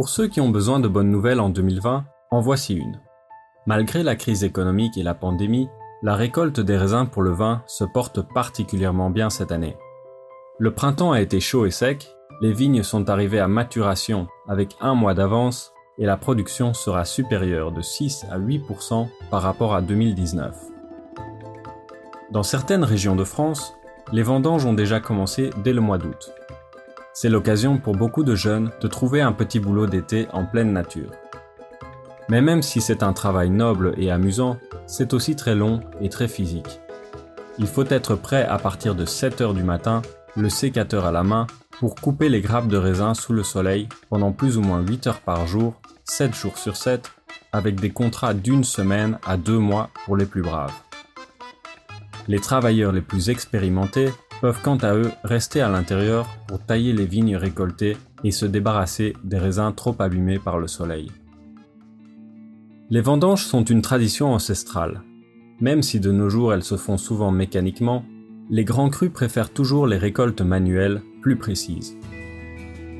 Pour ceux qui ont besoin de bonnes nouvelles en 2020, en voici une. Malgré la crise économique et la pandémie, la récolte des raisins pour le vin se porte particulièrement bien cette année. Le printemps a été chaud et sec, les vignes sont arrivées à maturation avec un mois d'avance et la production sera supérieure de 6 à 8% par rapport à 2019. Dans certaines régions de France, les vendanges ont déjà commencé dès le mois d'août. C'est l'occasion pour beaucoup de jeunes de trouver un petit boulot d'été en pleine nature. Mais même si c'est un travail noble et amusant, c'est aussi très long et très physique. Il faut être prêt à partir de 7 heures du matin, le sécateur à la main, pour couper les grappes de raisin sous le soleil pendant plus ou moins 8 heures par jour, 7 jours sur 7, avec des contrats d'une semaine à deux mois pour les plus braves. Les travailleurs les plus expérimentés peuvent quant à eux rester à l'intérieur pour tailler les vignes récoltées et se débarrasser des raisins trop abîmés par le soleil. Les vendanges sont une tradition ancestrale. Même si de nos jours elles se font souvent mécaniquement, les grands crus préfèrent toujours les récoltes manuelles plus précises.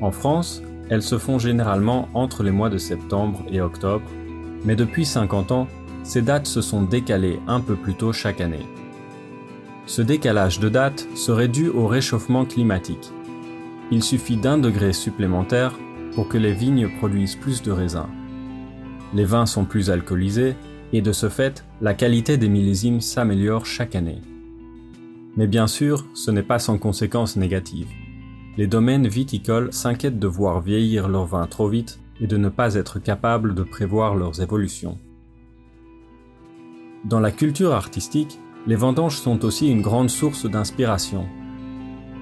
En France, elles se font généralement entre les mois de septembre et octobre, mais depuis 50 ans, ces dates se sont décalées un peu plus tôt chaque année. Ce décalage de date serait dû au réchauffement climatique. Il suffit d'un degré supplémentaire pour que les vignes produisent plus de raisins. Les vins sont plus alcoolisés et de ce fait, la qualité des millésimes s'améliore chaque année. Mais bien sûr, ce n'est pas sans conséquences négatives. Les domaines viticoles s'inquiètent de voir vieillir leurs vins trop vite et de ne pas être capables de prévoir leurs évolutions. Dans la culture artistique, les vendanges sont aussi une grande source d'inspiration.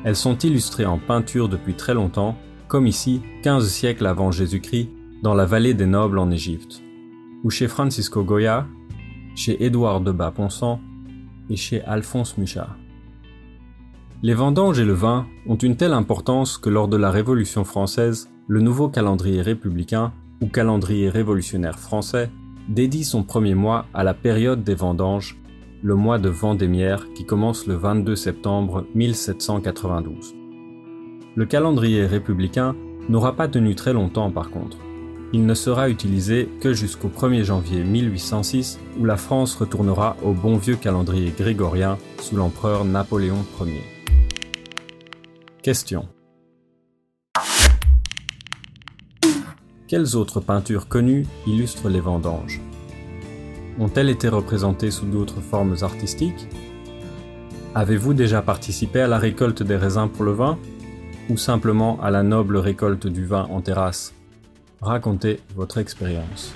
Elles sont illustrées en peinture depuis très longtemps, comme ici, 15 siècles avant Jésus-Christ, dans la vallée des nobles en Égypte, ou chez Francisco Goya, chez Édouard de Bas-Ponsant et chez Alphonse Mucha. Les vendanges et le vin ont une telle importance que lors de la Révolution française, le nouveau calendrier républicain, ou calendrier révolutionnaire français, dédie son premier mois à la période des vendanges le mois de Vendémiaire qui commence le 22 septembre 1792. Le calendrier républicain n'aura pas tenu très longtemps par contre. Il ne sera utilisé que jusqu'au 1er janvier 1806 où la France retournera au bon vieux calendrier grégorien sous l'empereur Napoléon Ier. Question. Quelles autres peintures connues illustrent les vendanges? Ont-elles été représentées sous d'autres formes artistiques? Avez-vous déjà participé à la récolte des raisins pour le vin Ou simplement à la noble récolte du vin en terrasse? Racontez votre expérience.